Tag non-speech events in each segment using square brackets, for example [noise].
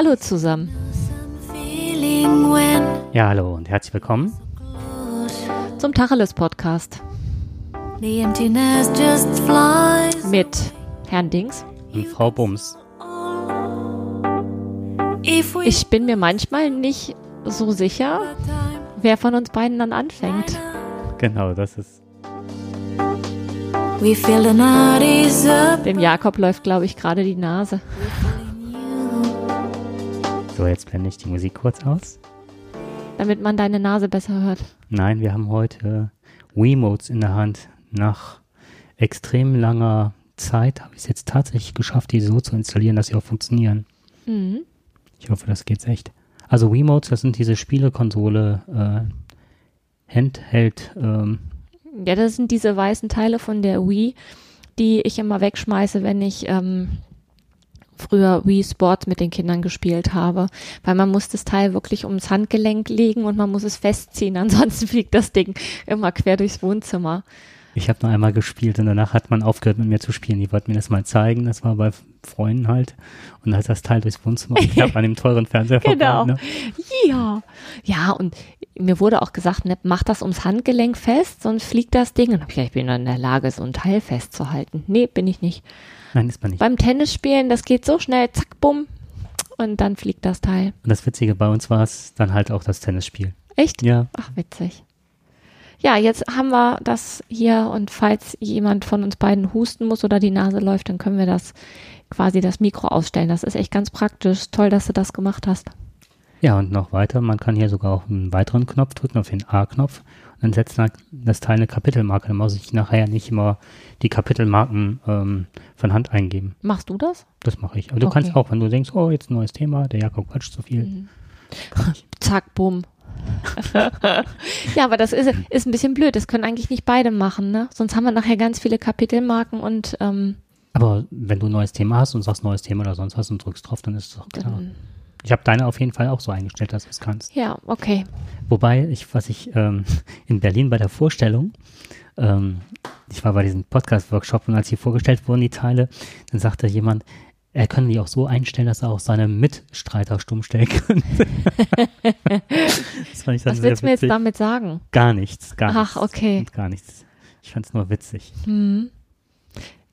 Hallo zusammen. Ja, hallo und herzlich willkommen zum Tacheles Podcast mit Herrn Dings und Frau Bums. Ich bin mir manchmal nicht so sicher, wer von uns beiden dann anfängt. Genau, das ist. Dem Jakob läuft, glaube ich, gerade die Nase. So, jetzt blende ich die Musik kurz aus. Damit man deine Nase besser hört. Nein, wir haben heute Wiimotes in der Hand. Nach extrem langer Zeit habe ich es jetzt tatsächlich geschafft, die so zu installieren, dass sie auch funktionieren. Mhm. Ich hoffe, das geht's echt. Also Wiimotes, das sind diese Spielekonsole, äh, Handheld, ähm, ja, das sind diese weißen Teile von der Wii, die ich immer wegschmeiße, wenn ich ähm, früher Wii Sports mit den Kindern gespielt habe, weil man muss das Teil wirklich ums Handgelenk legen und man muss es festziehen, [laughs] ansonsten fliegt das Ding immer quer durchs Wohnzimmer. Ich habe noch einmal gespielt und danach hat man aufgehört mit mir zu spielen. Die wollten mir das mal zeigen, das war bei Freunden halt. Und da hat das Teil durchs Wohnzimmer [laughs] ich habe an dem teuren Fernseher Genau. Ne? Ja. Ja, und mir wurde auch gesagt, ne, mach das ums Handgelenk fest, sonst fliegt das Ding. Und hab ich gesagt, ich bin in der Lage, so ein Teil festzuhalten. Nee, bin ich nicht. Nein, ist man nicht. Beim Tennisspielen, das geht so schnell, zack, bumm, und dann fliegt das Teil. Und das Witzige bei uns war es dann halt auch das Tennisspiel. Echt? Ja. Ach, witzig. Ja, jetzt haben wir das hier und falls jemand von uns beiden husten muss oder die Nase läuft, dann können wir das quasi das Mikro ausstellen. Das ist echt ganz praktisch. Toll, dass du das gemacht hast. Ja, und noch weiter, man kann hier sogar auch einen weiteren Knopf drücken, auf den A-Knopf. Dann setzt das Teil eine Kapitelmarke. Dann muss ich nachher nicht immer die Kapitelmarken ähm, von Hand eingeben. Machst du das? Das mache ich. Aber du okay. kannst auch, wenn du denkst, oh, jetzt ein neues Thema, der Jakob quatscht zu viel. Mhm. [laughs] Zack, bumm. [laughs] ja, aber das ist, ist ein bisschen blöd. Das können eigentlich nicht beide machen, ne? Sonst haben wir nachher ganz viele Kapitelmarken und ähm, aber wenn du ein neues Thema hast und sagst neues Thema oder sonst was und drückst drauf, dann ist es doch klar. Dann ich habe deine auf jeden Fall auch so eingestellt, dass du es kannst. Ja, okay. Wobei, ich, was ich ähm, in Berlin bei der Vorstellung, ähm, ich war bei diesem Podcast-Workshop und als hier vorgestellt wurden, die Teile, dann sagte jemand, er könnte die auch so einstellen, dass er auch seine Mitstreiter stumm stellen könnte. [laughs] Was willst du mir jetzt damit sagen? Gar nichts, gar Ach, nichts. Ach, okay. Gar nichts. Ich fand es nur witzig. Hm.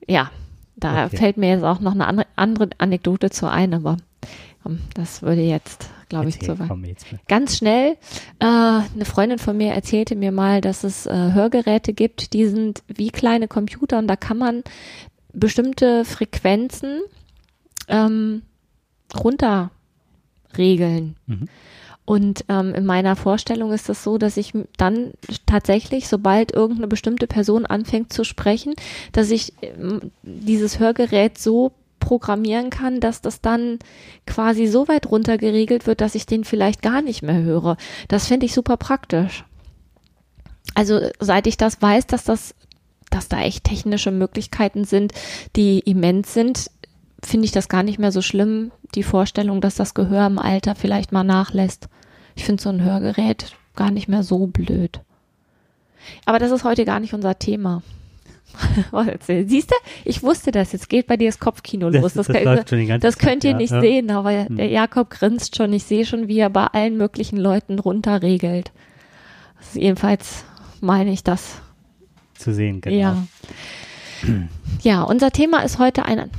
Ja, da okay. fällt mir jetzt auch noch eine andere, andere Anekdote zu ein, aber das würde jetzt, glaube ich, zu weit. Ganz schnell, äh, eine Freundin von mir erzählte mir mal, dass es äh, Hörgeräte gibt, die sind wie kleine Computer und da kann man bestimmte Frequenzen ähm, runterregeln. Mhm. Und ähm, in meiner Vorstellung ist es das so, dass ich dann tatsächlich, sobald irgendeine bestimmte Person anfängt zu sprechen, dass ich ähm, dieses Hörgerät so programmieren kann, dass das dann quasi so weit runter geregelt wird, dass ich den vielleicht gar nicht mehr höre. Das finde ich super praktisch. Also seit ich das weiß, dass das, dass da echt technische Möglichkeiten sind, die immens sind, finde ich das gar nicht mehr so schlimm, die Vorstellung, dass das Gehör im Alter vielleicht mal nachlässt. Ich finde so ein Hörgerät gar nicht mehr so blöd. Aber das ist heute gar nicht unser Thema. [laughs] Siehst du, ich wusste das. Jetzt geht bei dir das Kopfkino los. Das, das, das, das könnt ihr nicht ja. sehen, aber hm. der Jakob grinst schon. Ich sehe schon, wie er bei allen möglichen Leuten runterregelt. Also jedenfalls meine ich das. Zu sehen, genau. Ja. ja, unser Thema ist heute ein.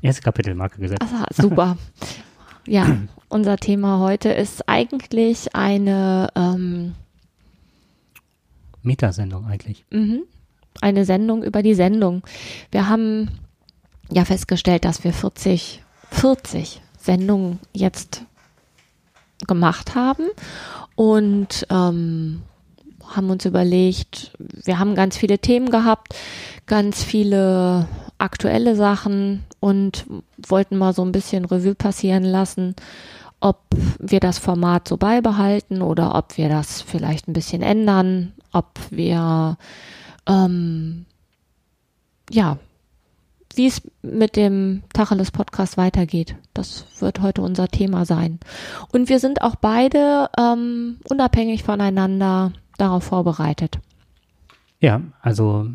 Erste Kapitelmarke gesetzt. Aha, super. [laughs] ja, unser Thema heute ist eigentlich eine ähm, Metasendung eigentlich. Mhm eine Sendung über die Sendung. Wir haben ja festgestellt, dass wir 40, 40 Sendungen jetzt gemacht haben und ähm, haben uns überlegt, wir haben ganz viele Themen gehabt, ganz viele aktuelle Sachen und wollten mal so ein bisschen Revue passieren lassen, ob wir das Format so beibehalten oder ob wir das vielleicht ein bisschen ändern, ob wir ähm, ja, wie es mit dem Tacheles Podcast weitergeht. Das wird heute unser Thema sein. Und wir sind auch beide ähm, unabhängig voneinander darauf vorbereitet. Ja, also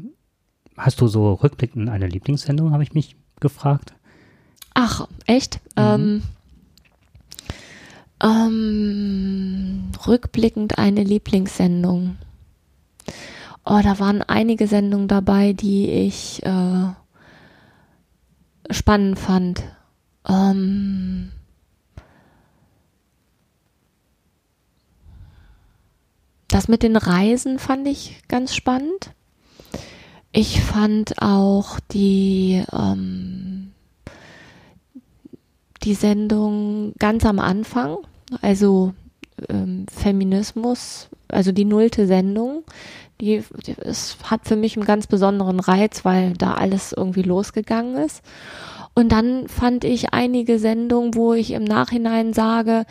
hast du so rückblickend eine Lieblingssendung, habe ich mich gefragt. Ach, echt? Mhm. Ähm, Ähm, rückblickend eine Lieblingssendung. Oh, da waren einige Sendungen dabei, die ich äh, spannend fand. Ähm, das mit den Reisen fand ich ganz spannend. Ich fand auch die, ähm, die Sendung ganz am Anfang, also ähm, Feminismus, also die nullte Sendung, die, die es hat für mich einen ganz besonderen Reiz, weil da alles irgendwie losgegangen ist. Und dann fand ich einige Sendungen, wo ich im Nachhinein sage,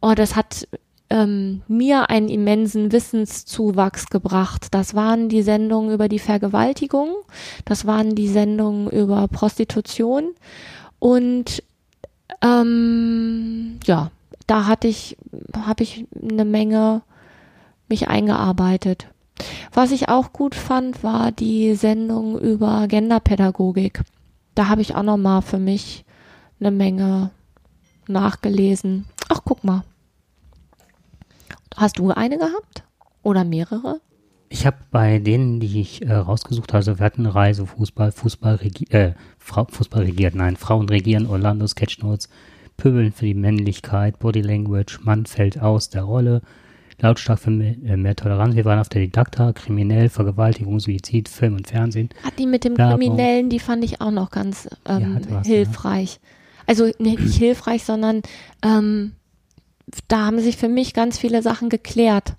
oh, das hat ähm, mir einen immensen Wissenszuwachs gebracht. Das waren die Sendungen über die Vergewaltigung, das waren die Sendungen über Prostitution und ähm, ja, da hatte ich, habe ich eine Menge mich eingearbeitet. Was ich auch gut fand, war die Sendung über Genderpädagogik. Da habe ich auch noch mal für mich eine Menge nachgelesen. Ach, guck mal. Hast du eine gehabt? Oder mehrere? Ich habe bei denen, die ich äh, rausgesucht habe, also wir hatten eine Reise, Fußball, Fußball, regi äh, Frau, Fußball regiert, nein, Frauen regieren, Orlando Sketchnotes, Pöbeln für die Männlichkeit, Body Language, Mann fällt aus der Rolle, lautstark für mehr, äh, mehr Toleranz. Wir waren auf der Didakta, kriminell, Vergewaltigung, Suizid, Film und Fernsehen. Hat die mit dem Kriminellen, die fand ich auch noch ganz ähm, ja, was, hilfreich. Ja. Also nicht hilfreich, sondern ähm, da haben sich für mich ganz viele Sachen geklärt.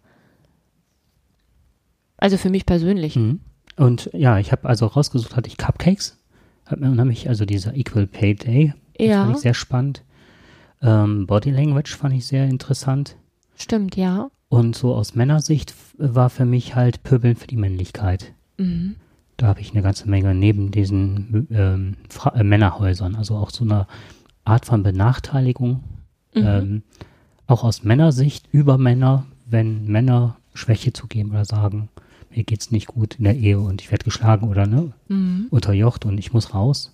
Also für mich persönlich. Mhm. Und ja, ich habe also rausgesucht, hatte ich Cupcakes. Hat mir unheimlich, also dieser Equal Pay Day. Ja. Fand ich sehr spannend. Ähm, Body Language fand ich sehr interessant. Stimmt, ja. Und so aus Männersicht war für mich halt Pöbeln für die Männlichkeit. Mhm. Da habe ich eine ganze Menge neben diesen ähm, äh, Männerhäusern, also auch so eine Art von Benachteiligung. Mhm. Ähm, auch aus Männersicht über Männer, wenn Männer Schwäche zugeben oder sagen, mir geht's nicht gut in der Ehe und ich werde geschlagen oder ne, mhm. unterjocht und ich muss raus,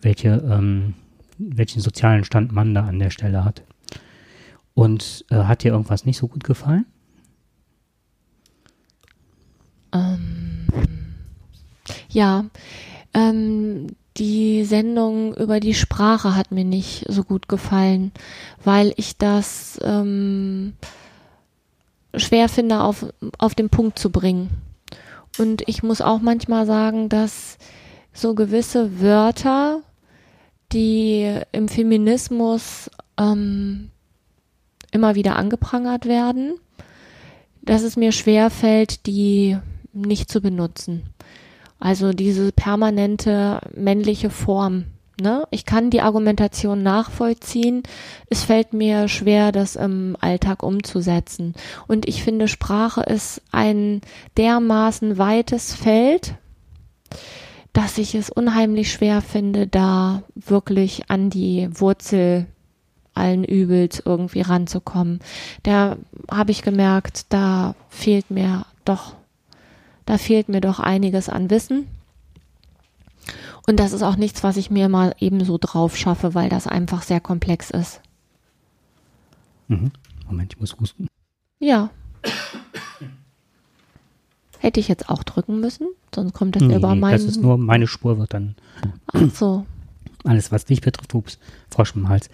welche, ähm, welchen sozialen Stand man da an der Stelle hat. Und äh, hat dir irgendwas nicht so gut gefallen? Ähm, ja, ähm, die Sendung über die Sprache hat mir nicht so gut gefallen, weil ich das ähm, schwer finde, auf, auf den Punkt zu bringen. Und ich muss auch manchmal sagen, dass so gewisse Wörter, die im Feminismus ähm, immer wieder angeprangert werden, dass es mir schwer fällt, die nicht zu benutzen. Also diese permanente männliche Form. Ne? Ich kann die Argumentation nachvollziehen. Es fällt mir schwer, das im Alltag umzusetzen. Und ich finde, Sprache ist ein dermaßen weites Feld, dass ich es unheimlich schwer finde, da wirklich an die Wurzel allen Übels irgendwie ranzukommen. Da habe ich gemerkt, da fehlt mir doch da fehlt mir doch einiges an Wissen. Und das ist auch nichts, was ich mir mal eben so drauf schaffe, weil das einfach sehr komplex ist. Mhm. Moment, ich muss husten. Ja. Hätte ich jetzt auch drücken müssen, sonst kommt das nee, über meinen. Das ist nur meine Spur wird dann. Ach so. [clears throat] Alles, was dich betrifft, ups, Frosch im Hals.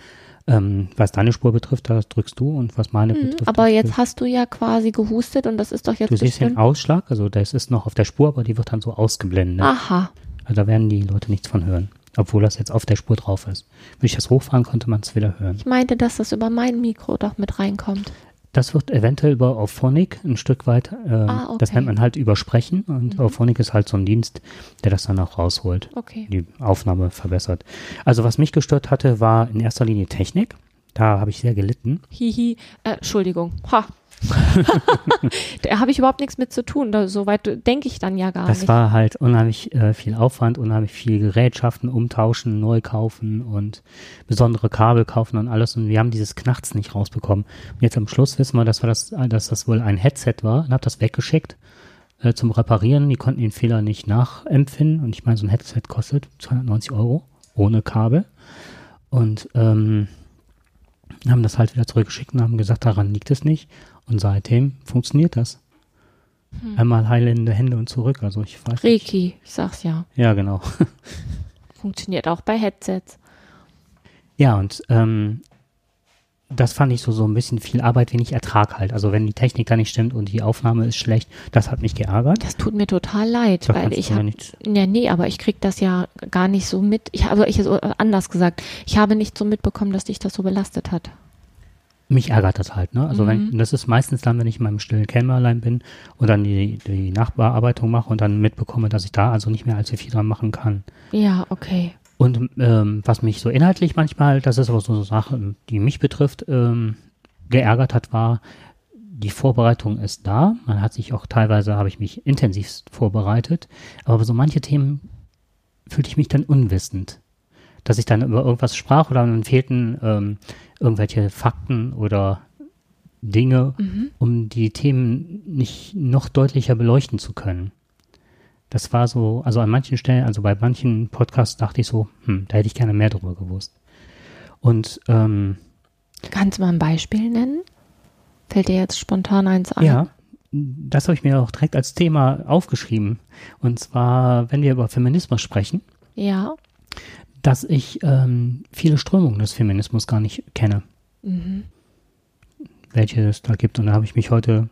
Ähm, was deine Spur betrifft, das drückst du und was meine mhm, betrifft. Aber jetzt hast du ja quasi gehustet und das ist doch jetzt. Du siehst den Ausschlag, also das ist noch auf der Spur, aber die wird dann so ausgeblendet. Aha. Also da werden die Leute nichts von hören. Obwohl das jetzt auf der Spur drauf ist. Wenn ich das hochfahren, konnte man es wieder hören. Ich meinte, dass das über mein Mikro doch mit reinkommt. Das wird eventuell über Auphonic ein Stück weit, äh, ah, okay. das nennt man halt Übersprechen und mhm. Auphonic ist halt so ein Dienst, der das dann auch rausholt, okay. die Aufnahme verbessert. Also was mich gestört hatte, war in erster Linie Technik. Da habe ich sehr gelitten. Hihi, äh, Entschuldigung. Ha. [laughs] da habe ich überhaupt nichts mit zu tun. Da, Soweit denke ich dann ja gar das nicht. Das war halt unheimlich äh, viel Aufwand, unheimlich viel Gerätschaften umtauschen, neu kaufen und besondere Kabel kaufen und alles. Und wir haben dieses Knachts nicht rausbekommen. Und jetzt am Schluss wissen wir, dass, wir das, dass das wohl ein Headset war und habe das weggeschickt äh, zum Reparieren. Die konnten den Fehler nicht nachempfinden. Und ich meine, so ein Headset kostet 290 Euro ohne Kabel. Und ähm, Haben das halt wieder zurückgeschickt und haben gesagt, daran liegt es nicht. Und seitdem funktioniert das. Hm. Einmal heilende Hände und zurück. Also ich weiß Reiki, nicht. ich sag's ja. Ja, genau. [laughs] Funktioniert auch bei Headsets. Ja, und ähm, das fand ich so, so ein bisschen viel Arbeit, wenig Ertrag halt. Also wenn die Technik da nicht stimmt und die Aufnahme ist schlecht, das hat mich geärgert. Das tut mir total leid, da weil ich habe, ja nee, aber ich krieg das ja gar nicht so mit. Ich habe, ich so anders gesagt, ich habe nicht so mitbekommen, dass dich das so belastet hat. Mich ärgert das halt, ne? Also mhm. wenn, das ist meistens dann, wenn ich in meinem stillen Kämmerlein bin und dann die, die Nachbearbeitung mache und dann mitbekomme, dass ich da also nicht mehr allzu viel dran machen kann. Ja, okay. Und ähm, was mich so inhaltlich manchmal, das ist aber so eine Sache, die mich betrifft, ähm, geärgert hat, war, die Vorbereitung ist da. Man hat sich auch teilweise, habe ich mich intensiv vorbereitet. Aber so manche Themen fühlte ich mich dann unwissend. Dass ich dann über irgendwas sprach oder dann fehlten ähm, irgendwelche Fakten oder Dinge, mhm. um die Themen nicht noch deutlicher beleuchten zu können das war so, also an manchen Stellen, also bei manchen Podcasts dachte ich so, hm, da hätte ich gerne mehr drüber gewusst. Und ähm, kannst du mal ein Beispiel nennen? Fällt dir jetzt spontan eins ein? Ja, das habe ich mir auch direkt als Thema aufgeschrieben. Und zwar, wenn wir über Feminismus sprechen. Ja. Dass ich ähm, viele Strömungen des Feminismus gar nicht kenne. Mhm. Welche es da gibt. Und da habe ich mich heute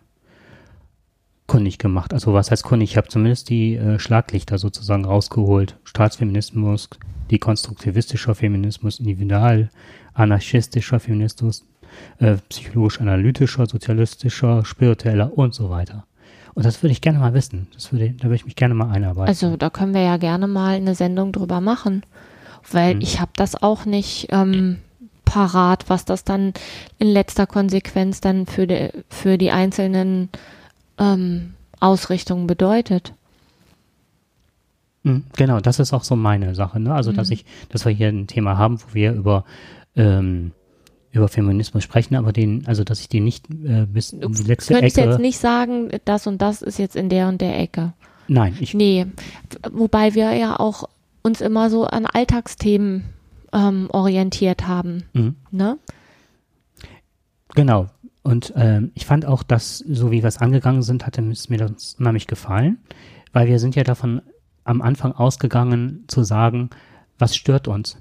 kundig gemacht. Also was heißt kundig? Ich habe zumindest die äh, Schlaglichter sozusagen rausgeholt. Staatsfeminismus, dekonstruktivistischer Feminismus, individual, anarchistischer Feminismus, äh, psychologisch-analytischer, sozialistischer, spiritueller und so weiter. Und das würde ich gerne mal wissen. Das würde, da würde ich mich gerne mal einarbeiten. Also da können wir ja gerne mal eine Sendung drüber machen, weil hm. ich habe das auch nicht ähm, parat, was das dann in letzter Konsequenz dann für die, für die einzelnen ähm, Ausrichtung bedeutet. Hm, genau, das ist auch so meine Sache. Ne? Also, mhm. dass ich, dass wir hier ein Thema haben, wo wir über ähm, über Feminismus sprechen, aber den, also dass ich den nicht äh, bis in die letzte du Ecke. jetzt nicht sagen, das und das ist jetzt in der und der Ecke. Nein, ich. Nee, wobei wir ja auch uns immer so an Alltagsthemen ähm, orientiert haben. Mhm. Ne? Genau, und ähm, ich fand auch, dass, so wie wir es angegangen sind, hatte es mir das unheimlich gefallen, weil wir sind ja davon am Anfang ausgegangen zu sagen, was stört uns?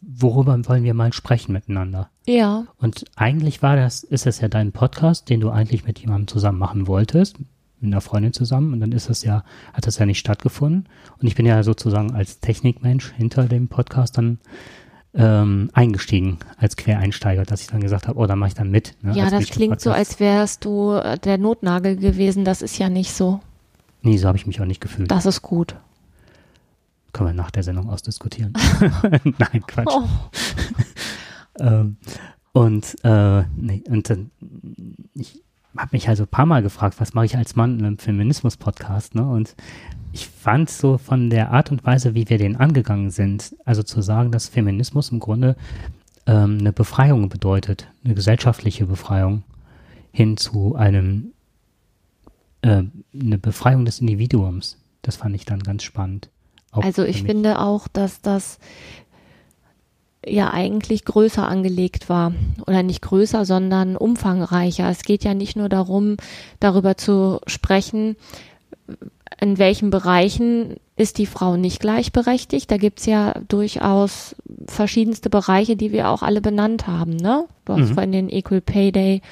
Worüber wollen wir mal sprechen miteinander? Ja. Und eigentlich war das, ist es ja dein Podcast, den du eigentlich mit jemandem zusammen machen wolltest, mit einer Freundin zusammen, und dann ist das ja, hat das ja nicht stattgefunden. Und ich bin ja sozusagen als Technikmensch hinter dem Podcast dann ähm, eingestiegen als Quereinsteiger, dass ich dann gesagt habe, oh, da mache ich dann mit. Ne, ja, das klingt so, als wärst du äh, der Notnagel gewesen. Das ist ja nicht so. Nee, so habe ich mich auch nicht gefühlt. Das ist gut. Können wir nach der Sendung ausdiskutieren. [laughs] Nein, Quatsch. Oh. [laughs] ähm, und äh, nee, und dann, ich habe mich also ein paar Mal gefragt, was mache ich als Mann in einem Feminismus-Podcast, ne? Und ich fand so von der Art und Weise, wie wir den angegangen sind, also zu sagen, dass Feminismus im Grunde ähm, eine Befreiung bedeutet, eine gesellschaftliche Befreiung hin zu einem, äh, eine Befreiung des Individuums. Das fand ich dann ganz spannend. also ich finde auch, dass das ja eigentlich größer angelegt war. Oder nicht größer, sondern umfangreicher. Es geht ja nicht nur darum, darüber zu sprechen, in welchen Bereichen ist die Frau nicht gleichberechtigt. Da gibt's ja durchaus verschiedenste Bereiche, die wir auch alle benannt haben. Ne? Du hast mhm. vorhin den Equal Pay Day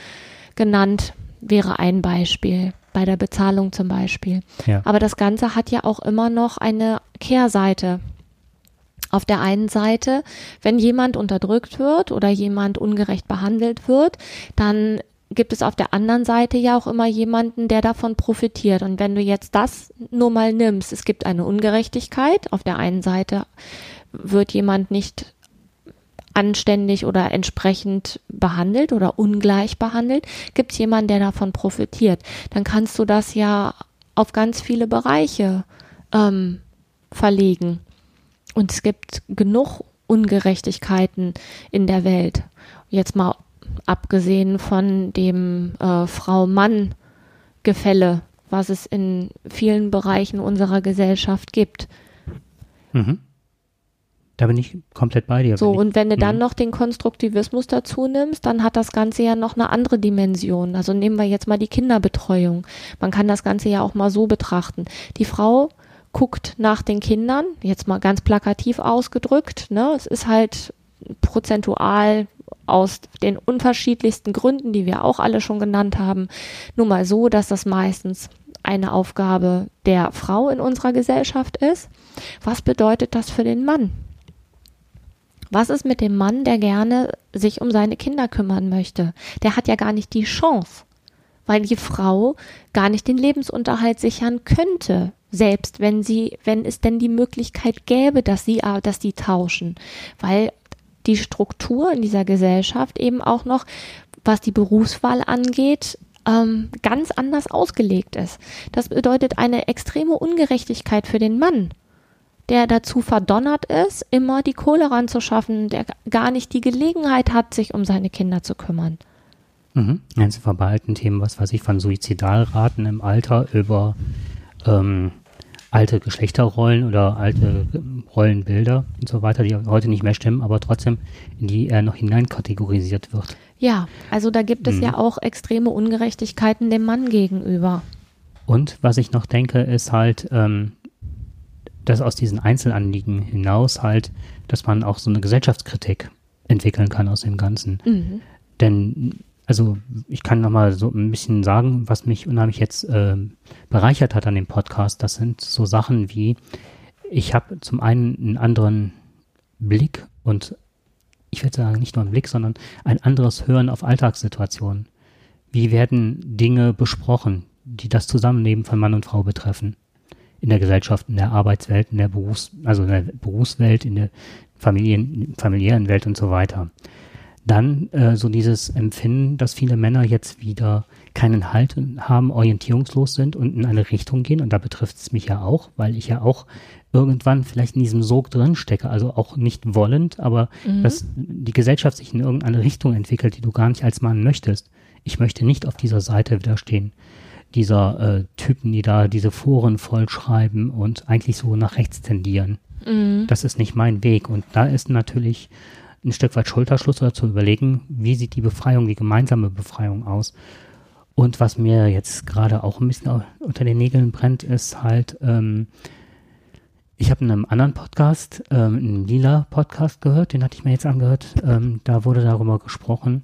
genannt, wäre ein Beispiel bei der Bezahlung zum Beispiel. Ja. Aber das Ganze hat ja auch immer noch eine Kehrseite. Auf der einen Seite, wenn jemand unterdrückt wird oder jemand ungerecht behandelt wird, dann gibt es auf der anderen Seite ja auch immer jemanden, der davon profitiert. Und wenn du jetzt das nur mal nimmst, es gibt eine Ungerechtigkeit. Auf der einen Seite wird jemand nicht anständig oder entsprechend behandelt oder ungleich behandelt, gibt es jemanden, der davon profitiert. Dann kannst du das ja auf ganz viele Bereiche ähm, verlegen. Und es gibt genug Ungerechtigkeiten in der Welt. Jetzt mal abgesehen von dem äh, Frau-Mann-Gefälle, was es in vielen Bereichen unserer Gesellschaft gibt. Mhm. Da bin ich komplett bei dir. So, und wenn du dann mhm. noch den Konstruktivismus dazu nimmst, dann hat das Ganze ja noch eine andere Dimension. Also nehmen wir jetzt mal die Kinderbetreuung. Man kann das Ganze ja auch mal so betrachten. Die Frau guckt nach den Kindern, jetzt mal ganz plakativ ausgedrückt, ne? Es ist halt prozentual aus den unterschiedlichsten Gründen, die wir auch alle schon genannt haben, nun mal so, dass das meistens eine Aufgabe der Frau in unserer Gesellschaft ist. Was bedeutet das für den Mann? Was ist mit dem Mann, der gerne sich um seine Kinder kümmern möchte? Der hat ja gar nicht die Chance, weil die Frau gar nicht den Lebensunterhalt sichern könnte, selbst wenn sie, wenn es denn die Möglichkeit gäbe, dass sie, dass die tauschen, weil die Struktur in dieser Gesellschaft eben auch noch, was die Berufswahl angeht, ähm, ganz anders ausgelegt ist. Das bedeutet eine extreme Ungerechtigkeit für den Mann, der dazu verdonnert ist, immer die Kohle ranzuschaffen, der gar nicht die Gelegenheit hat, sich um seine Kinder zu kümmern. Mhm. Eins verbalten Themen, was weiß ich, von Suizidalraten im Alter über ähm, alte Geschlechterrollen oder alte Rollenbilder und so weiter, die heute nicht mehr stimmen, aber trotzdem in die er noch hineinkategorisiert wird. Ja, also da gibt es mhm. ja auch extreme Ungerechtigkeiten dem Mann gegenüber. Und was ich noch denke, ist halt, ähm, dass aus diesen Einzelanliegen hinaus halt, dass man auch so eine Gesellschaftskritik entwickeln kann aus dem Ganzen. Mhm. Denn also ich kann nochmal so ein bisschen sagen, was mich unheimlich jetzt äh, bereichert hat an dem Podcast. Das sind so Sachen wie, ich habe zum einen einen anderen Blick und ich würde sagen, nicht nur einen Blick, sondern ein anderes Hören auf Alltagssituationen. Wie werden Dinge besprochen, die das Zusammenleben von Mann und Frau betreffen? In der Gesellschaft, in der Arbeitswelt, in der Berufs-, also in der Berufswelt, in der Familien, familiären Welt und so weiter. Dann äh, so dieses Empfinden, dass viele Männer jetzt wieder keinen Halt haben, orientierungslos sind und in eine Richtung gehen. Und da betrifft es mich ja auch, weil ich ja auch irgendwann vielleicht in diesem Sog drin stecke, also auch nicht wollend, aber mhm. dass die Gesellschaft sich in irgendeine Richtung entwickelt, die du gar nicht als Mann möchtest. Ich möchte nicht auf dieser Seite widerstehen. Dieser äh, Typen, die da diese Foren vollschreiben und eigentlich so nach rechts tendieren. Mhm. Das ist nicht mein Weg. Und da ist natürlich ein Stück weit Schulterschluss oder zu überlegen, wie sieht die Befreiung, die gemeinsame Befreiung aus. Und was mir jetzt gerade auch ein bisschen unter den Nägeln brennt, ist halt, ähm, ich habe in einem anderen Podcast, ähm, einen Lila-Podcast gehört, den hatte ich mir jetzt angehört, ähm, da wurde darüber gesprochen,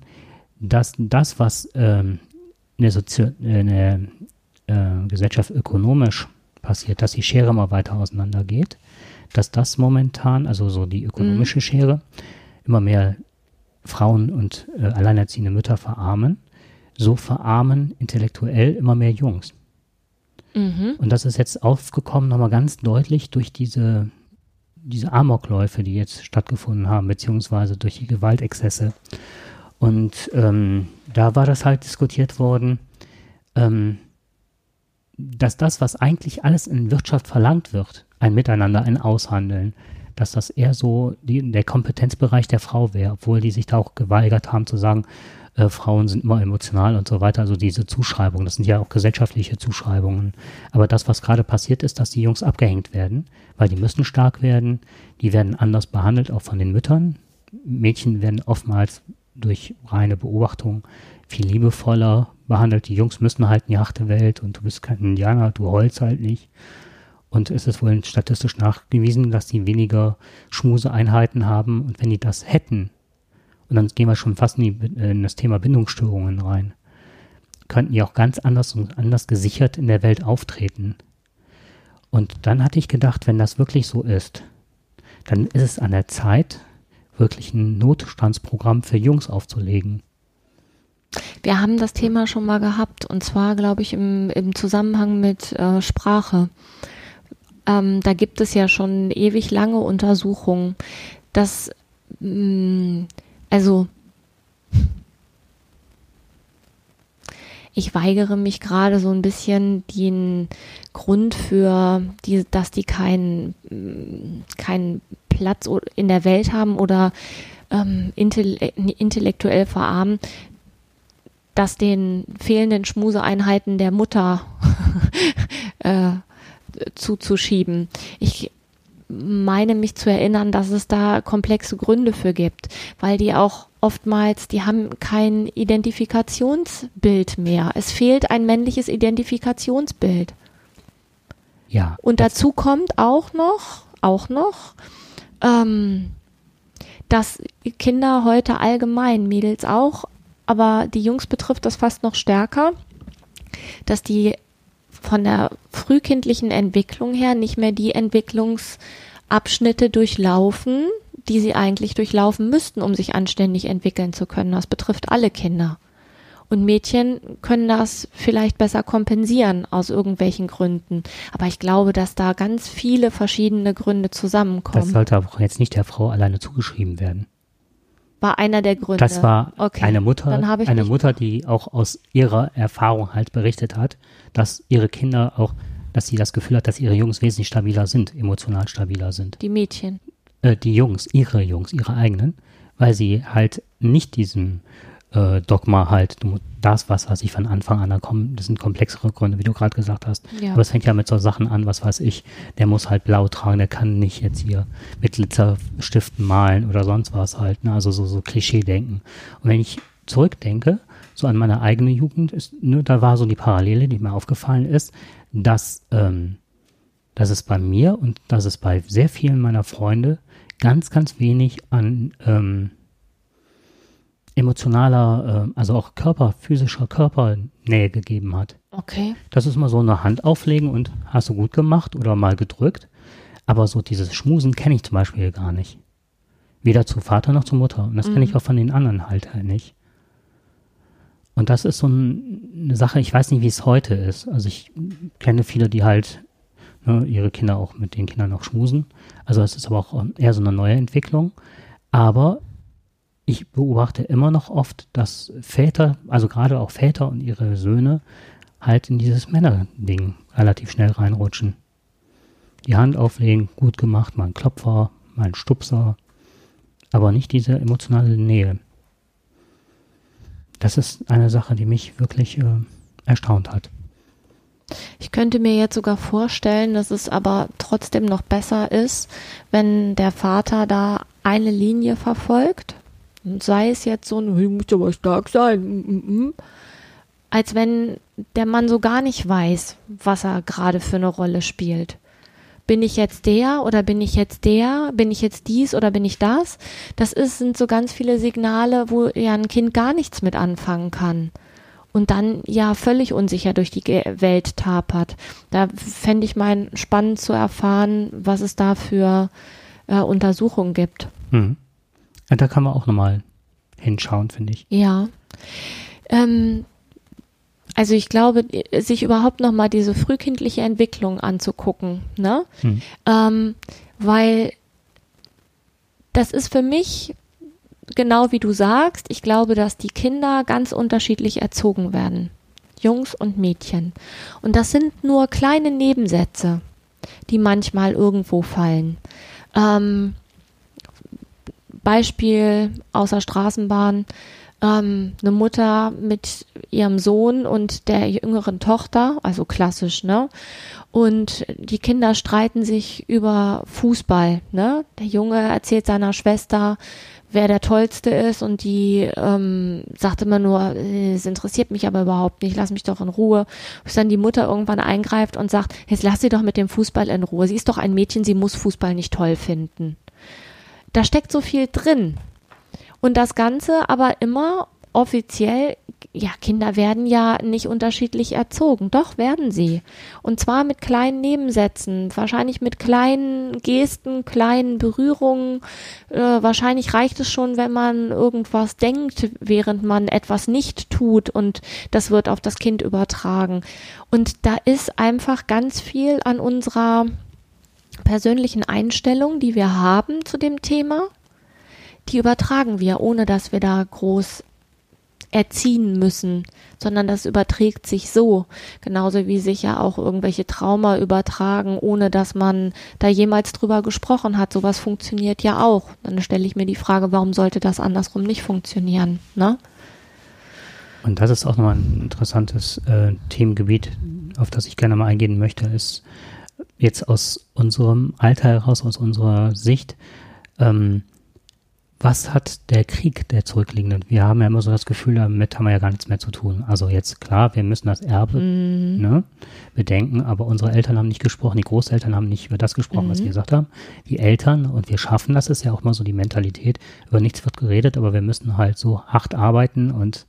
dass das, was ähm, in der, Sozi in der äh, Gesellschaft ökonomisch passiert, dass die Schere immer weiter auseinander geht, dass das momentan, also so die ökonomische mhm. Schere, immer mehr Frauen und äh, alleinerziehende Mütter verarmen, so verarmen intellektuell immer mehr Jungs. Mhm. Und das ist jetzt aufgekommen nochmal ganz deutlich durch diese, diese Amokläufe, die jetzt stattgefunden haben, beziehungsweise durch die Gewaltexzesse. Und ähm, da war das halt diskutiert worden, ähm, dass das, was eigentlich alles in Wirtschaft verlangt wird, ein Miteinander, ein Aushandeln, dass das eher so die, der Kompetenzbereich der Frau wäre, obwohl die sich da auch geweigert haben zu sagen, äh, Frauen sind immer emotional und so weiter. Also diese Zuschreibungen, das sind ja auch gesellschaftliche Zuschreibungen. Aber das, was gerade passiert ist, dass die Jungs abgehängt werden, weil die müssen stark werden, die werden anders behandelt, auch von den Müttern. Mädchen werden oftmals durch reine Beobachtung viel liebevoller behandelt. Die Jungs müssen halt in die harte Welt und du bist kein Indianer, du heulst halt nicht. Und es ist wohl statistisch nachgewiesen, dass die weniger Schmuseeinheiten haben. Und wenn die das hätten, und dann gehen wir schon fast in, die, in das Thema Bindungsstörungen rein, könnten die auch ganz anders und anders gesichert in der Welt auftreten. Und dann hatte ich gedacht, wenn das wirklich so ist, dann ist es an der Zeit, wirklich ein Notstandsprogramm für Jungs aufzulegen. Wir haben das Thema schon mal gehabt und zwar, glaube ich, im, im Zusammenhang mit äh, Sprache. Ähm, da gibt es ja schon ewig lange Untersuchungen, dass, mh, mm, also, ich weigere mich gerade so ein bisschen den Grund für die, dass die keinen mm, keinen Platz in der Welt haben oder ähm, intellektuell verarmen, dass den fehlenden Schmuseeinheiten der Mutter [laughs] äh, zuzuschieben. Ich meine mich zu erinnern, dass es da komplexe Gründe für gibt, weil die auch oftmals, die haben kein Identifikationsbild mehr. Es fehlt ein männliches Identifikationsbild. Ja. Und dazu kommt auch noch, auch noch, ähm, dass Kinder heute allgemein, Mädels auch, aber die Jungs betrifft das fast noch stärker, dass die von der frühkindlichen Entwicklung her nicht mehr die Entwicklungsabschnitte durchlaufen, die sie eigentlich durchlaufen müssten, um sich anständig entwickeln zu können. Das betrifft alle Kinder. Und Mädchen können das vielleicht besser kompensieren aus irgendwelchen Gründen. Aber ich glaube, dass da ganz viele verschiedene Gründe zusammenkommen. Das sollte auch jetzt nicht der Frau alleine zugeschrieben werden. War einer der Gründe. Das war okay. eine Mutter, eine Mutter, die auch aus ihrer Erfahrung halt berichtet hat, dass ihre Kinder auch, dass sie das Gefühl hat, dass ihre Jungs wesentlich stabiler sind, emotional stabiler sind. Die Mädchen. Äh, die Jungs, ihre Jungs, ihre eigenen, weil sie halt nicht diesem äh, Dogma halt, du, das, was weiß ich von Anfang an da kommen, das sind komplexere Gründe, wie du gerade gesagt hast. Ja. Aber es fängt ja mit so Sachen an, was weiß ich, der muss halt blau tragen, der kann nicht jetzt hier mit Glitzerstiften malen oder sonst was halt, ne? also so, so Klischee-Denken. Und wenn ich zurückdenke, so an meine eigene Jugend, ist, ne, da war so die Parallele, die mir aufgefallen ist, dass, ähm, dass es bei mir und dass es bei sehr vielen meiner Freunde ganz, ganz wenig an ähm, emotionaler, äh, also auch Körper, physischer Körpernähe gegeben hat. Okay. Das ist mal so eine Hand auflegen und hast du gut gemacht oder mal gedrückt. Aber so dieses Schmusen kenne ich zum Beispiel gar nicht. Weder zu Vater noch zu Mutter. Und das mhm. kenne ich auch von den anderen halt, halt nicht. Und das ist so ein, eine Sache, ich weiß nicht, wie es heute ist. Also ich kenne viele, die halt ne, ihre Kinder auch mit den Kindern auch schmusen. Also es ist aber auch eher so eine neue Entwicklung. Aber ich beobachte immer noch oft, dass Väter, also gerade auch Väter und ihre Söhne, halt in dieses Männerding relativ schnell reinrutschen. Die Hand auflegen, gut gemacht, mal ein Klopfer, mal ein Stupser, aber nicht diese emotionale Nähe. Das ist eine Sache, die mich wirklich äh, erstaunt hat. Ich könnte mir jetzt sogar vorstellen, dass es aber trotzdem noch besser ist, wenn der Vater da eine Linie verfolgt sei es jetzt so ein, ich muss aber stark sein, mm, mm, mm, als wenn der Mann so gar nicht weiß, was er gerade für eine Rolle spielt. Bin ich jetzt der oder bin ich jetzt der? Bin ich jetzt dies oder bin ich das? Das ist, sind so ganz viele Signale, wo ja ein Kind gar nichts mit anfangen kann und dann ja völlig unsicher durch die Welt tapert. Da fände ich mal spannend zu erfahren, was es da für äh, Untersuchungen gibt. Mhm. Ja, da kann man auch nochmal hinschauen, finde ich. Ja. Ähm, also ich glaube, sich überhaupt nochmal diese frühkindliche Entwicklung anzugucken, ne? Hm. Ähm, weil das ist für mich genau wie du sagst. Ich glaube, dass die Kinder ganz unterschiedlich erzogen werden. Jungs und Mädchen. Und das sind nur kleine Nebensätze, die manchmal irgendwo fallen. Ähm, Beispiel außer Straßenbahn, ähm, eine Mutter mit ihrem Sohn und der jüngeren Tochter, also klassisch, ne? Und die Kinder streiten sich über Fußball, ne? Der Junge erzählt seiner Schwester, wer der Tollste ist und die ähm, sagt immer nur, es interessiert mich aber überhaupt nicht, lass mich doch in Ruhe. Bis dann die Mutter irgendwann eingreift und sagt, jetzt lass sie doch mit dem Fußball in Ruhe. Sie ist doch ein Mädchen, sie muss Fußball nicht toll finden. Da steckt so viel drin. Und das Ganze aber immer offiziell, ja, Kinder werden ja nicht unterschiedlich erzogen. Doch werden sie. Und zwar mit kleinen Nebensätzen, wahrscheinlich mit kleinen Gesten, kleinen Berührungen. Äh, wahrscheinlich reicht es schon, wenn man irgendwas denkt, während man etwas nicht tut und das wird auf das Kind übertragen. Und da ist einfach ganz viel an unserer persönlichen Einstellungen, die wir haben zu dem Thema, die übertragen wir, ohne dass wir da groß erziehen müssen, sondern das überträgt sich so, genauso wie sich ja auch irgendwelche Trauma übertragen, ohne dass man da jemals drüber gesprochen hat. Sowas funktioniert ja auch. Dann stelle ich mir die Frage, warum sollte das andersrum nicht funktionieren, ne? Und das ist auch nochmal ein interessantes äh, Themengebiet, auf das ich gerne mal eingehen möchte, ist jetzt aus unserem Alter heraus, aus unserer Sicht, ähm, was hat der Krieg der Zurückliegenden? Wir haben ja immer so das Gefühl, damit haben wir ja gar nichts mehr zu tun. Also jetzt klar, wir müssen das Erbe mhm. ne, bedenken, aber unsere Eltern haben nicht gesprochen, die Großeltern haben nicht über das gesprochen, mhm. was wir gesagt haben. Die Eltern und wir schaffen das, ist ja auch mal so die Mentalität. Über nichts wird geredet, aber wir müssen halt so hart arbeiten und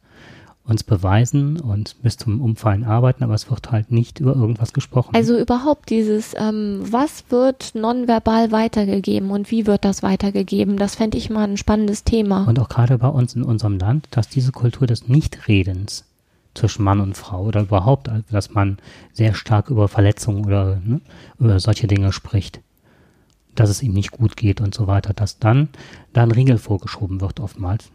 uns beweisen und bis zum Umfallen arbeiten, aber es wird halt nicht über irgendwas gesprochen. Also überhaupt dieses, ähm, was wird nonverbal weitergegeben und wie wird das weitergegeben, das fände ich mal ein spannendes Thema. Und auch gerade bei uns in unserem Land, dass diese Kultur des Nichtredens zwischen Mann und Frau oder überhaupt, dass man sehr stark über Verletzungen oder ne, über solche Dinge spricht, dass es ihm nicht gut geht und so weiter, dass dann da ein Riegel vorgeschoben wird oftmals.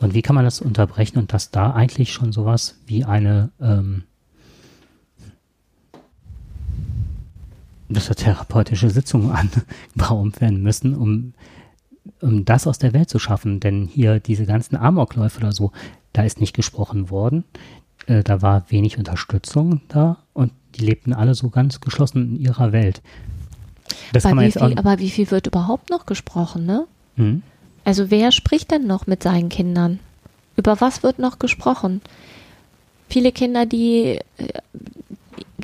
Und wie kann man das unterbrechen und dass da eigentlich schon sowas wie eine ähm, dass da therapeutische Sitzungen [laughs] anberaumt werden müssen, um, um das aus der Welt zu schaffen. Denn hier diese ganzen Amokläufe oder so, da ist nicht gesprochen worden. Äh, da war wenig Unterstützung da und die lebten alle so ganz geschlossen in ihrer Welt. Das aber, wie viel, aber wie viel wird überhaupt noch gesprochen, ne? Hm? Also wer spricht denn noch mit seinen Kindern? Über was wird noch gesprochen? Viele Kinder, die äh,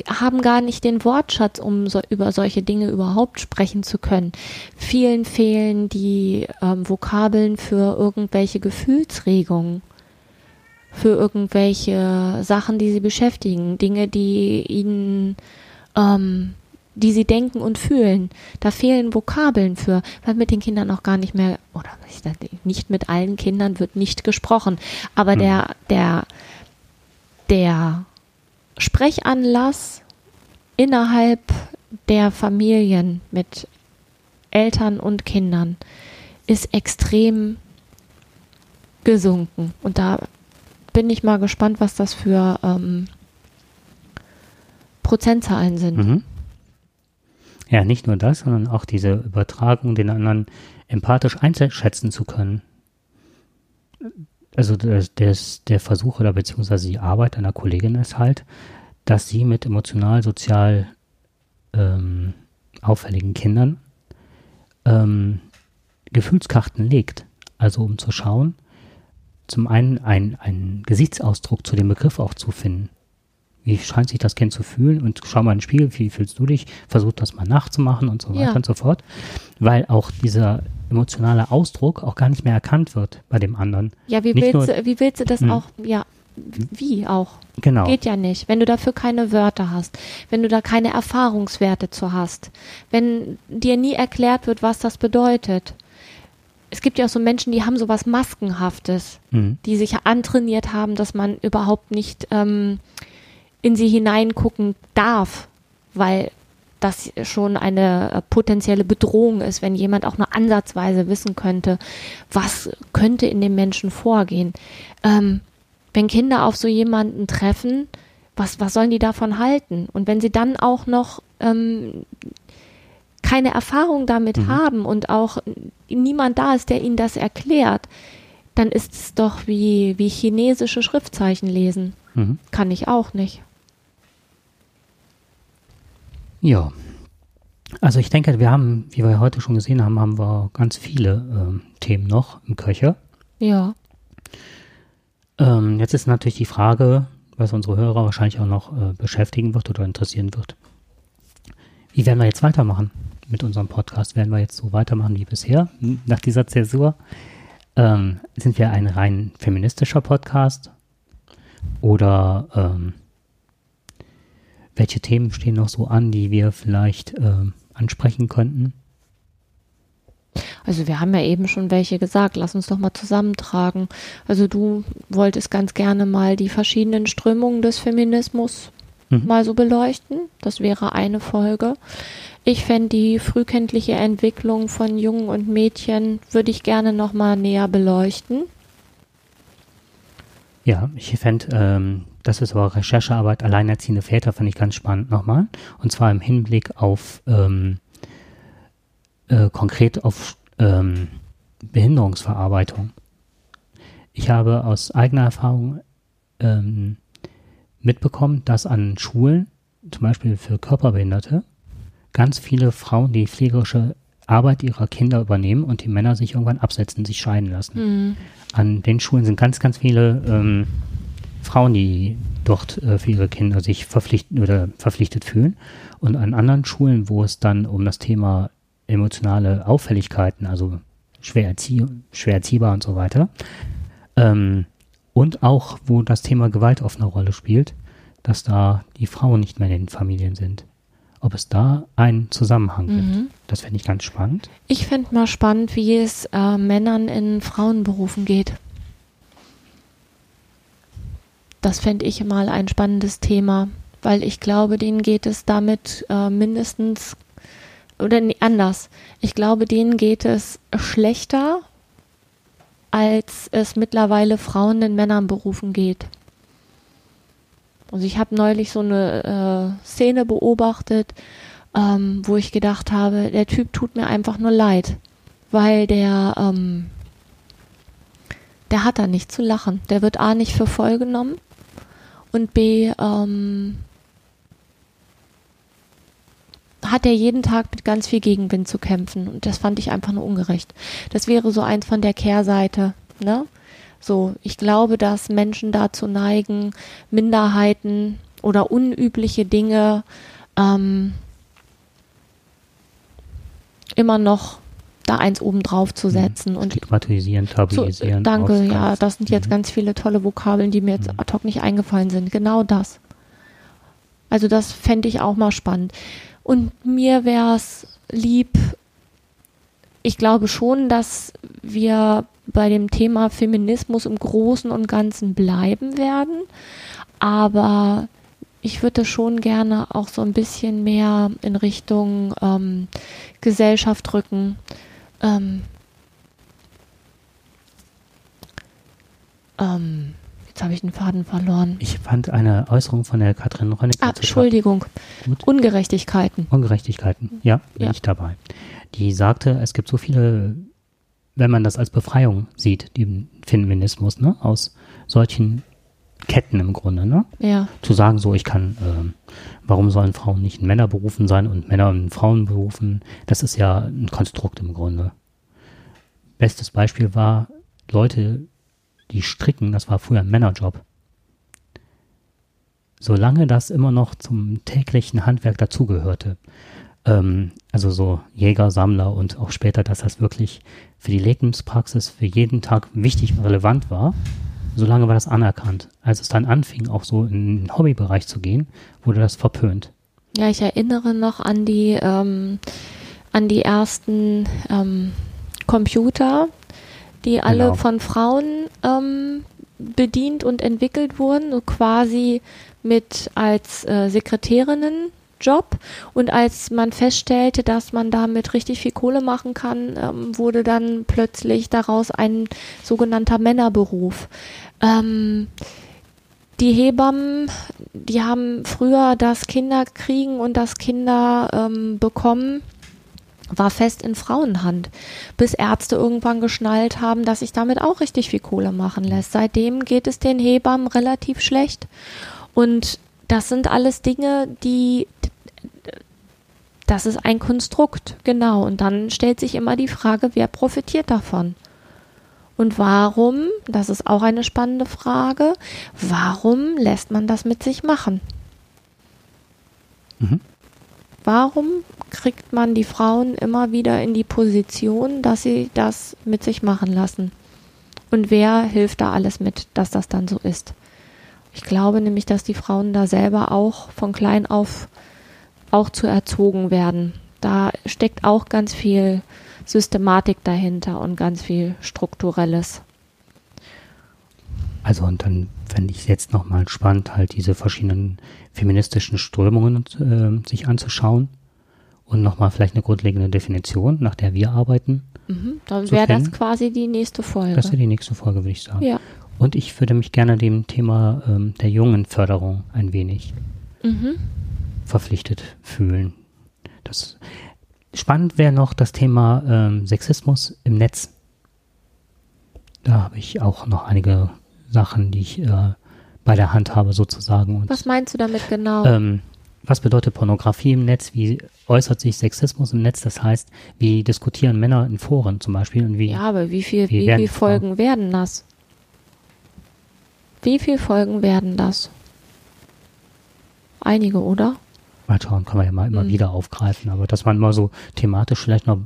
haben gar nicht den Wortschatz, um so, über solche Dinge überhaupt sprechen zu können. Vielen fehlen die ähm, Vokabeln für irgendwelche Gefühlsregungen, für irgendwelche Sachen, die sie beschäftigen, Dinge, die ihnen ähm, die sie denken und fühlen. Da fehlen Vokabeln für, weil mit den Kindern auch gar nicht mehr, oder nicht mit allen Kindern wird nicht gesprochen. Aber hm. der, der, der Sprechanlass innerhalb der Familien mit Eltern und Kindern ist extrem gesunken. Und da bin ich mal gespannt, was das für ähm, Prozentzahlen sind. Mhm. Ja, nicht nur das, sondern auch diese Übertragung, den anderen empathisch einschätzen zu können. Also das, das, der Versuch oder beziehungsweise die Arbeit einer Kollegin ist halt, dass sie mit emotional, sozial ähm, auffälligen Kindern ähm, Gefühlskarten legt. Also um zu schauen, zum einen einen Gesichtsausdruck zu dem Begriff auch zu finden. Wie scheint sich das Kind zu fühlen? Und schau mal in den Spiegel, wie fühlst du dich? Versuch das mal nachzumachen und so weiter ja. und so fort. Weil auch dieser emotionale Ausdruck auch gar nicht mehr erkannt wird bei dem anderen. Ja, wie, willst, nur, du, wie willst du das mh. Hm. auch, ja, wie auch? Genau. Geht ja nicht. Wenn du dafür keine Wörter hast, wenn du da keine Erfahrungswerte zu hast, wenn dir nie erklärt wird, was das bedeutet. Es gibt ja auch so Menschen, die haben so was Maskenhaftes, mhm. die sich antrainiert haben, dass man überhaupt nicht ähm, in sie hineingucken darf, weil das schon eine äh, potenzielle Bedrohung ist, wenn jemand auch nur ansatzweise wissen könnte, was könnte in dem Menschen vorgehen. Ähm, wenn Kinder auf so jemanden treffen, was, was sollen die davon halten? Und wenn sie dann auch noch ähm, keine Erfahrung damit mhm. haben und auch niemand da ist, der ihnen das erklärt, dann ist es doch wie, wie chinesische Schriftzeichen lesen. Mhm. Kann ich auch nicht. Ja. Also ich denke, wir haben, wie wir heute schon gesehen haben, haben wir ganz viele äh, Themen noch im Köcher. Ja. Ähm, jetzt ist natürlich die Frage, was unsere Hörer wahrscheinlich auch noch äh, beschäftigen wird oder interessieren wird. Wie werden wir jetzt weitermachen mit unserem Podcast? Werden wir jetzt so weitermachen wie bisher nach dieser Zäsur? Ähm, sind wir ein rein feministischer Podcast? Oder ähm, welche Themen stehen noch so an, die wir vielleicht äh, ansprechen könnten? Also wir haben ja eben schon welche gesagt, lass uns doch mal zusammentragen. Also du wolltest ganz gerne mal die verschiedenen Strömungen des Feminismus mhm. mal so beleuchten. Das wäre eine Folge. Ich fände die frühkindliche Entwicklung von Jungen und Mädchen, würde ich gerne noch mal näher beleuchten. Ja, ich fände ähm, das ist aber Recherchearbeit, alleinerziehende Väter, fand ich ganz spannend nochmal. Und zwar im Hinblick auf ähm, äh, konkret auf ähm, Behinderungsverarbeitung. Ich habe aus eigener Erfahrung ähm, mitbekommen, dass an Schulen, zum Beispiel für Körperbehinderte, ganz viele Frauen die pflegerische Arbeit ihrer Kinder übernehmen und die Männer sich irgendwann absetzen, sich scheiden lassen. Mhm. An den Schulen sind ganz, ganz viele ähm, Frauen, die dort äh, für ihre Kinder sich verpflichtet oder verpflichtet fühlen. Und an anderen Schulen, wo es dann um das Thema emotionale Auffälligkeiten, also schwer, erzie schwer erziehbar und so weiter, ähm, und auch wo das Thema Gewalt auf eine Rolle spielt, dass da die Frauen nicht mehr in den Familien sind ob es da einen Zusammenhang mhm. gibt. Das fände ich ganz spannend. Ich fände mal spannend, wie es äh, Männern in Frauenberufen geht. Das fände ich mal ein spannendes Thema, weil ich glaube, denen geht es damit äh, mindestens oder nee, anders. Ich glaube, denen geht es schlechter, als es mittlerweile Frauen in Männernberufen geht. Also ich habe neulich so eine äh, Szene beobachtet, ähm, wo ich gedacht habe, der Typ tut mir einfach nur leid, weil der, ähm, der hat da nicht zu lachen. Der wird A nicht für voll genommen und B, ähm, hat er jeden Tag mit ganz viel Gegenwind zu kämpfen und das fand ich einfach nur ungerecht. Das wäre so eins von der Kehrseite, ne? So, ich glaube, dass Menschen dazu neigen, Minderheiten oder unübliche Dinge ähm, immer noch da eins oben drauf zu mhm. setzen mhm. und stigmatisieren, tabuisieren. Zu, danke, ja, das sind jetzt mhm. ganz viele tolle Vokabeln, die mir jetzt mhm. ad hoc nicht eingefallen sind. Genau das. Also das fände ich auch mal spannend. Und mir wäre es lieb, ich glaube schon, dass wir bei dem Thema Feminismus im Großen und Ganzen bleiben werden. Aber ich würde schon gerne auch so ein bisschen mehr in Richtung ähm, Gesellschaft rücken. Ähm, ähm, jetzt habe ich den Faden verloren. Ich fand eine Äußerung von der Katrin Rönnig. Ah, Entschuldigung. Gut. Ungerechtigkeiten. Ungerechtigkeiten, ja, bin ja. ich dabei. Die sagte, es gibt so viele wenn man das als Befreiung sieht, den Feminismus, ne, aus solchen Ketten im Grunde, ne? Ja. Zu sagen, so, ich kann, äh, warum sollen Frauen nicht in Männerberufen sein und Männer in Frauenberufen? Das ist ja ein Konstrukt im Grunde. Bestes Beispiel war Leute, die stricken, das war früher ein Männerjob. Solange das immer noch zum täglichen Handwerk dazugehörte, ähm, also so Jäger, Sammler und auch später, dass das wirklich für die Lebenspraxis für jeden Tag wichtig und relevant war, solange war das anerkannt. Als es dann anfing, auch so in den Hobbybereich zu gehen, wurde das verpönt. Ja, ich erinnere noch an die, ähm, an die ersten ähm, Computer, die alle genau. von Frauen ähm, bedient und entwickelt wurden, so quasi mit als äh, Sekretärinnen Job. Und als man feststellte, dass man damit richtig viel Kohle machen kann, ähm, wurde dann plötzlich daraus ein sogenannter Männerberuf. Ähm, die Hebammen, die haben früher das Kinderkriegen und das Kinder ähm, bekommen war fest in Frauenhand, bis Ärzte irgendwann geschnallt haben, dass sich damit auch richtig viel Kohle machen lässt. Seitdem geht es den Hebammen relativ schlecht. Und das sind alles Dinge, die das ist ein Konstrukt, genau. Und dann stellt sich immer die Frage, wer profitiert davon? Und warum, das ist auch eine spannende Frage, warum lässt man das mit sich machen? Mhm. Warum kriegt man die Frauen immer wieder in die Position, dass sie das mit sich machen lassen? Und wer hilft da alles mit, dass das dann so ist? Ich glaube nämlich, dass die Frauen da selber auch von klein auf auch zu erzogen werden. Da steckt auch ganz viel Systematik dahinter und ganz viel Strukturelles. Also und dann fände ich es jetzt nochmal spannend, halt diese verschiedenen feministischen Strömungen äh, sich anzuschauen und nochmal vielleicht eine grundlegende Definition, nach der wir arbeiten. Mhm, dann wäre das quasi die nächste Folge. Das wäre die nächste Folge, würde ich sagen. Ja. Und ich würde mich gerne dem Thema ähm, der Jungenförderung ein wenig mhm verpflichtet fühlen. Das spannend wäre noch das Thema ähm, Sexismus im Netz. Da habe ich auch noch einige Sachen, die ich äh, bei der Hand habe sozusagen. Und, Was meinst du damit genau? Ähm, was bedeutet Pornografie im Netz? Wie äußert sich Sexismus im Netz? Das heißt, wie diskutieren Männer in Foren zum Beispiel? Und wie, ja, aber wie viel, wie, wie viele Folgen Frauen? werden das? Wie viele Folgen werden das? Einige, oder? Mal schauen, kann man ja mal immer mhm. wieder aufgreifen, aber dass man mal so thematisch vielleicht noch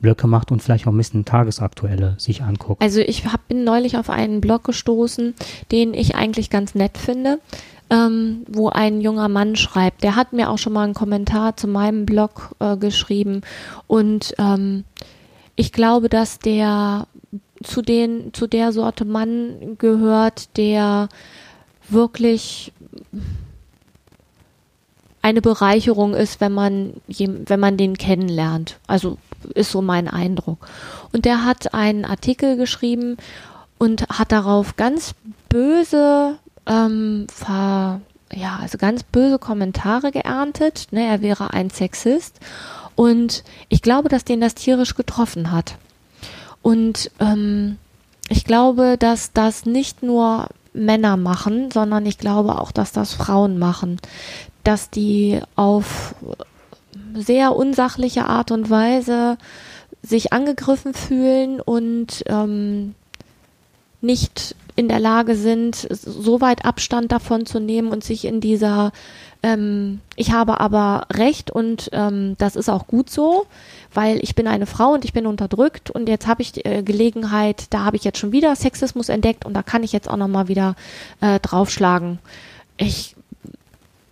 Blöcke macht und vielleicht auch ein bisschen tagesaktuelle sich anguckt. Also ich hab, bin neulich auf einen Blog gestoßen, den ich eigentlich ganz nett finde, ähm, wo ein junger Mann schreibt. Der hat mir auch schon mal einen Kommentar zu meinem Blog äh, geschrieben und ähm, ich glaube, dass der zu den zu der Sorte Mann gehört, der wirklich eine Bereicherung ist, wenn man, wenn man den kennenlernt. Also ist so mein Eindruck. Und der hat einen Artikel geschrieben und hat darauf ganz böse, ähm, ver, ja, also ganz böse Kommentare geerntet. Ne, er wäre ein Sexist. Und ich glaube, dass den das tierisch getroffen hat. Und ähm, ich glaube, dass das nicht nur Männer machen, sondern ich glaube auch, dass das Frauen machen. Dass die auf sehr unsachliche Art und Weise sich angegriffen fühlen und ähm, nicht in der Lage sind, so weit Abstand davon zu nehmen und sich in dieser ähm, ich habe aber recht und ähm, das ist auch gut so, weil ich bin eine Frau und ich bin unterdrückt und jetzt habe ich die äh, Gelegenheit, da habe ich jetzt schon wieder Sexismus entdeckt und da kann ich jetzt auch noch mal wieder äh, draufschlagen. Ich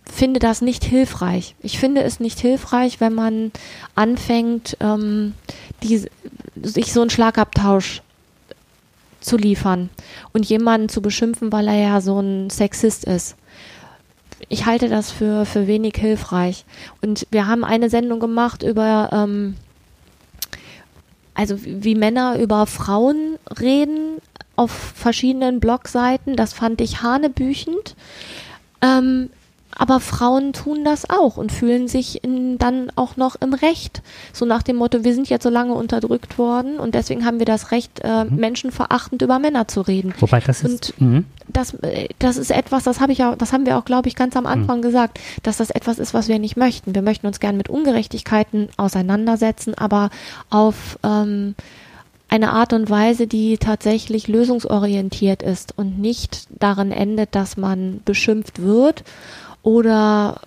finde das nicht hilfreich. Ich finde es nicht hilfreich, wenn man anfängt, ähm, die, sich so einen Schlagabtausch zu liefern und jemanden zu beschimpfen, weil er ja so ein Sexist ist. Ich halte das für, für wenig hilfreich. Und wir haben eine Sendung gemacht über, ähm, also wie Männer über Frauen reden auf verschiedenen Blogseiten. Das fand ich hanebüchend. Ähm, aber Frauen tun das auch und fühlen sich in, dann auch noch im Recht. So nach dem Motto, wir sind jetzt so lange unterdrückt worden und deswegen haben wir das Recht, äh, mhm. menschenverachtend über Männer zu reden. Wobei das ist. Und mhm. das, äh, das ist etwas, das habe ich ja, das haben wir auch, glaube ich, ganz am Anfang mhm. gesagt, dass das etwas ist, was wir nicht möchten. Wir möchten uns gern mit Ungerechtigkeiten auseinandersetzen, aber auf ähm, eine Art und Weise, die tatsächlich lösungsorientiert ist und nicht darin endet, dass man beschimpft wird oder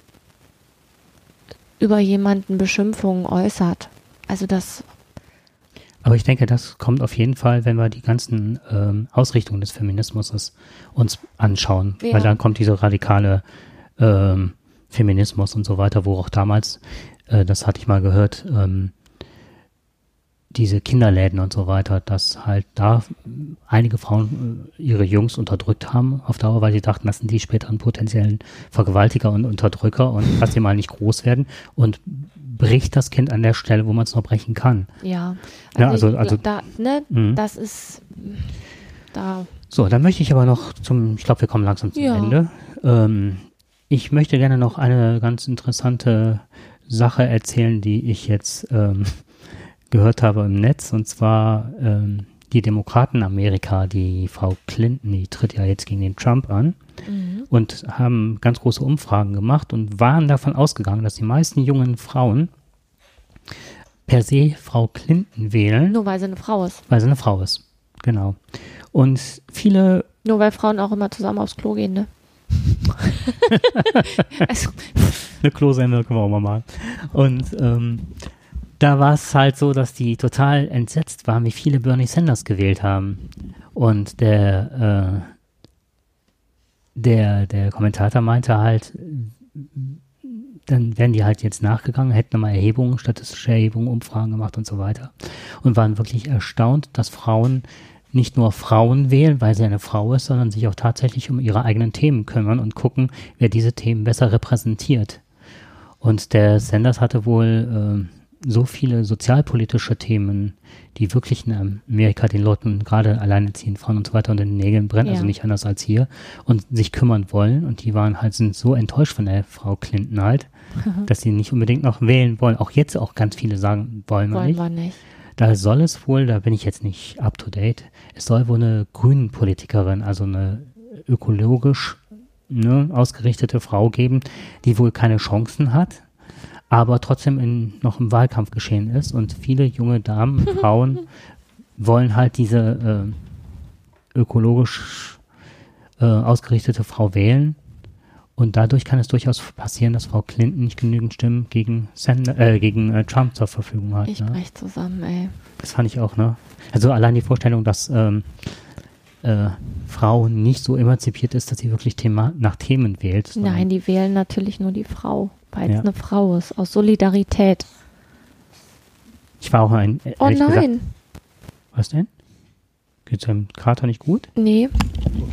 über jemanden Beschimpfungen äußert. Also das. Aber ich denke, das kommt auf jeden Fall, wenn wir die ganzen ähm, Ausrichtungen des Feminismus uns anschauen, ja. weil dann kommt dieser radikale ähm, Feminismus und so weiter, wo auch damals, äh, das hatte ich mal gehört, ähm, diese Kinderläden und so weiter, dass halt da einige Frauen äh, ihre Jungs unterdrückt haben auf Dauer, weil sie dachten, das sind die späteren potenziellen Vergewaltiger und Unterdrücker und [laughs] lass sie mal nicht groß werden und bricht das Kind an der Stelle, wo man es noch brechen kann. Ja, also, ja, also, also da, ne, mhm. das ist da. So, dann möchte ich aber noch zum, ich glaube, wir kommen langsam zum ja. Ende. Ähm, ich möchte gerne noch eine ganz interessante Sache erzählen, die ich jetzt ähm, gehört habe im Netz, und zwar ähm, die Demokraten Amerika, die Frau Clinton, die tritt ja jetzt gegen den Trump an mhm. und haben ganz große Umfragen gemacht und waren davon ausgegangen, dass die meisten jungen Frauen per se Frau Clinton wählen. Nur weil sie eine Frau ist. Weil sie eine Frau ist, genau. Und viele. Nur weil Frauen auch immer zusammen aufs Klo gehen, ne? [laughs] [laughs] also. Eine Klosende können wir auch mal machen. Und ähm, da war es halt so, dass die total entsetzt waren, wie viele Bernie Sanders gewählt haben. Und der, äh, der, der Kommentator meinte halt, dann wären die halt jetzt nachgegangen, hätten nochmal Erhebungen, statistische Erhebungen, Umfragen gemacht und so weiter. Und waren wirklich erstaunt, dass Frauen nicht nur Frauen wählen, weil sie eine Frau ist, sondern sich auch tatsächlich um ihre eigenen Themen kümmern und gucken, wer diese Themen besser repräsentiert. Und der Sanders hatte wohl äh, so viele sozialpolitische Themen, die wirklich in Amerika den Leuten gerade alleineziehend Frauen und so weiter unter den Nägeln brennen, also ja. also nicht anders als hier, und sich kümmern wollen. Und die waren halt, sind so enttäuscht von der Frau Clinton halt, [laughs] dass sie nicht unbedingt noch wählen wollen. Auch jetzt auch ganz viele sagen, wollen wir wollen nicht. Wir nicht. Da soll es wohl, da bin ich jetzt nicht up to date, es soll wohl eine Grünen Politikerin, also eine ökologisch ne, ausgerichtete Frau geben, die wohl keine Chancen hat, aber trotzdem in, noch im Wahlkampf geschehen ist. Und viele junge Damen, [laughs] Frauen wollen halt diese äh, ökologisch äh, ausgerichtete Frau wählen. Und dadurch kann es durchaus passieren, dass Frau Clinton nicht genügend Stimmen gegen, Sender, äh, gegen äh, Trump zur Verfügung hat. Ich ne? brech zusammen, ey. Das fand ich auch, ne? Also allein die Vorstellung, dass ähm, äh, Frau nicht so emanzipiert ist, dass sie wirklich Thema, nach Themen wählt. Nein, die wählen natürlich nur die Frau, weil es Ja. eine Frau ist, aus Solidarität. Ich war auch ein. äh, Oh ehrlich gesagt- nein, was denn? Geht's dem Kater nicht gut? nee.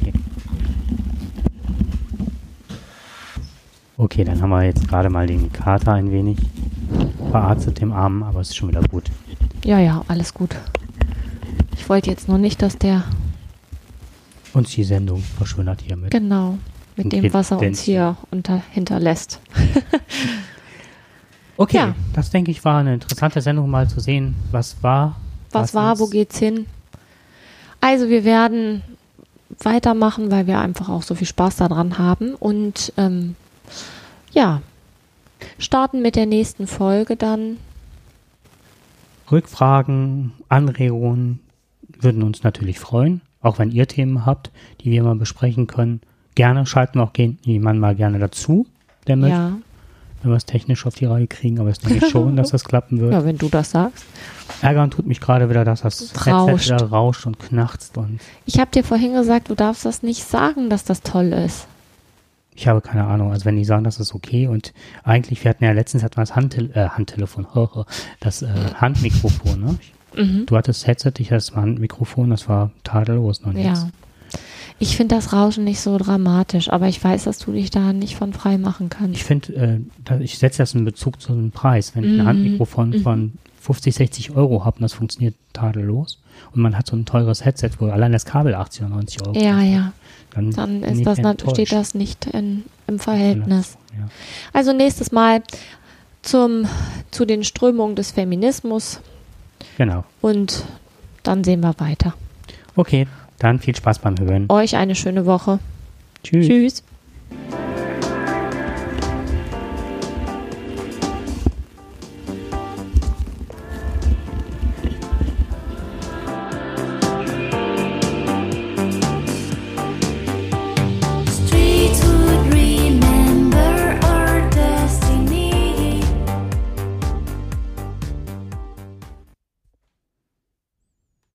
Okay. Okay, dann haben wir jetzt gerade mal den Kater ein wenig verarztet, dem Armen, aber es ist schon wieder gut. Ja, ja, alles gut. Ich wollte jetzt nur nicht, dass der, Und die Sendung verschwindet hiermit. genau, mit Und dem, was er uns hier unter, hinterlässt. [laughs] Okay, Ja. das denke ich war eine interessante Sendung, mal zu sehen, was war. Was war, ist. wo geht's hin? Also wir werden weitermachen, weil wir einfach auch so viel Spaß daran haben und ähm, ja, starten mit der nächsten Folge dann. Rückfragen, Anregungen würden uns natürlich freuen. Auch wenn ihr Themen habt, die wir mal besprechen können. Gerne schalten wir auch jemanden mal gerne dazu, der möchte, Ja, wenn wir es technisch auf die Reihe kriegen. Aber es denke ich schon, dass [laughs] das klappen wird. ja, wenn du das sagst. Ärgern tut mich gerade wieder, dass das Es Headset rauscht. wieder rauscht und knarzt. Und Ich habe dir vorhin gesagt, du darfst das nicht sagen, dass das toll ist. ich habe keine Ahnung. Also wenn die sagen, das ist okay und eigentlich, wir hatten ja letztens hatten wir das Handtel äh, Handtelefon, [laughs] das äh, Handmikrofon. Ne? Mhm. Du hattest das Headset, ich hatte das Handmikrofon, das war tadellos noch nichts. Ja. Ich finde das Rauschen nicht so dramatisch, aber ich weiß, dass du dich da nicht von frei machen kannst. Ich finde, äh, ich setze das in Bezug zu einem Preis. Wenn ich ein Mhm. Handmikrofon Mhm. von 50, 60 Euro habe und das funktioniert tadellos und man hat so ein teures Headset, wo allein das Kabel 80 oder 90 Euro Ja, kostet, ja. dann, Dann ist das, enttäuscht. steht das nicht in, im Verhältnis. Ja. Also nächstes Mal zum, zu den Strömungen des Feminismus Genau. und dann sehen wir weiter. Okay, dann viel Spaß beim Hören. Euch eine schöne Woche. Tschüss. Tschüss.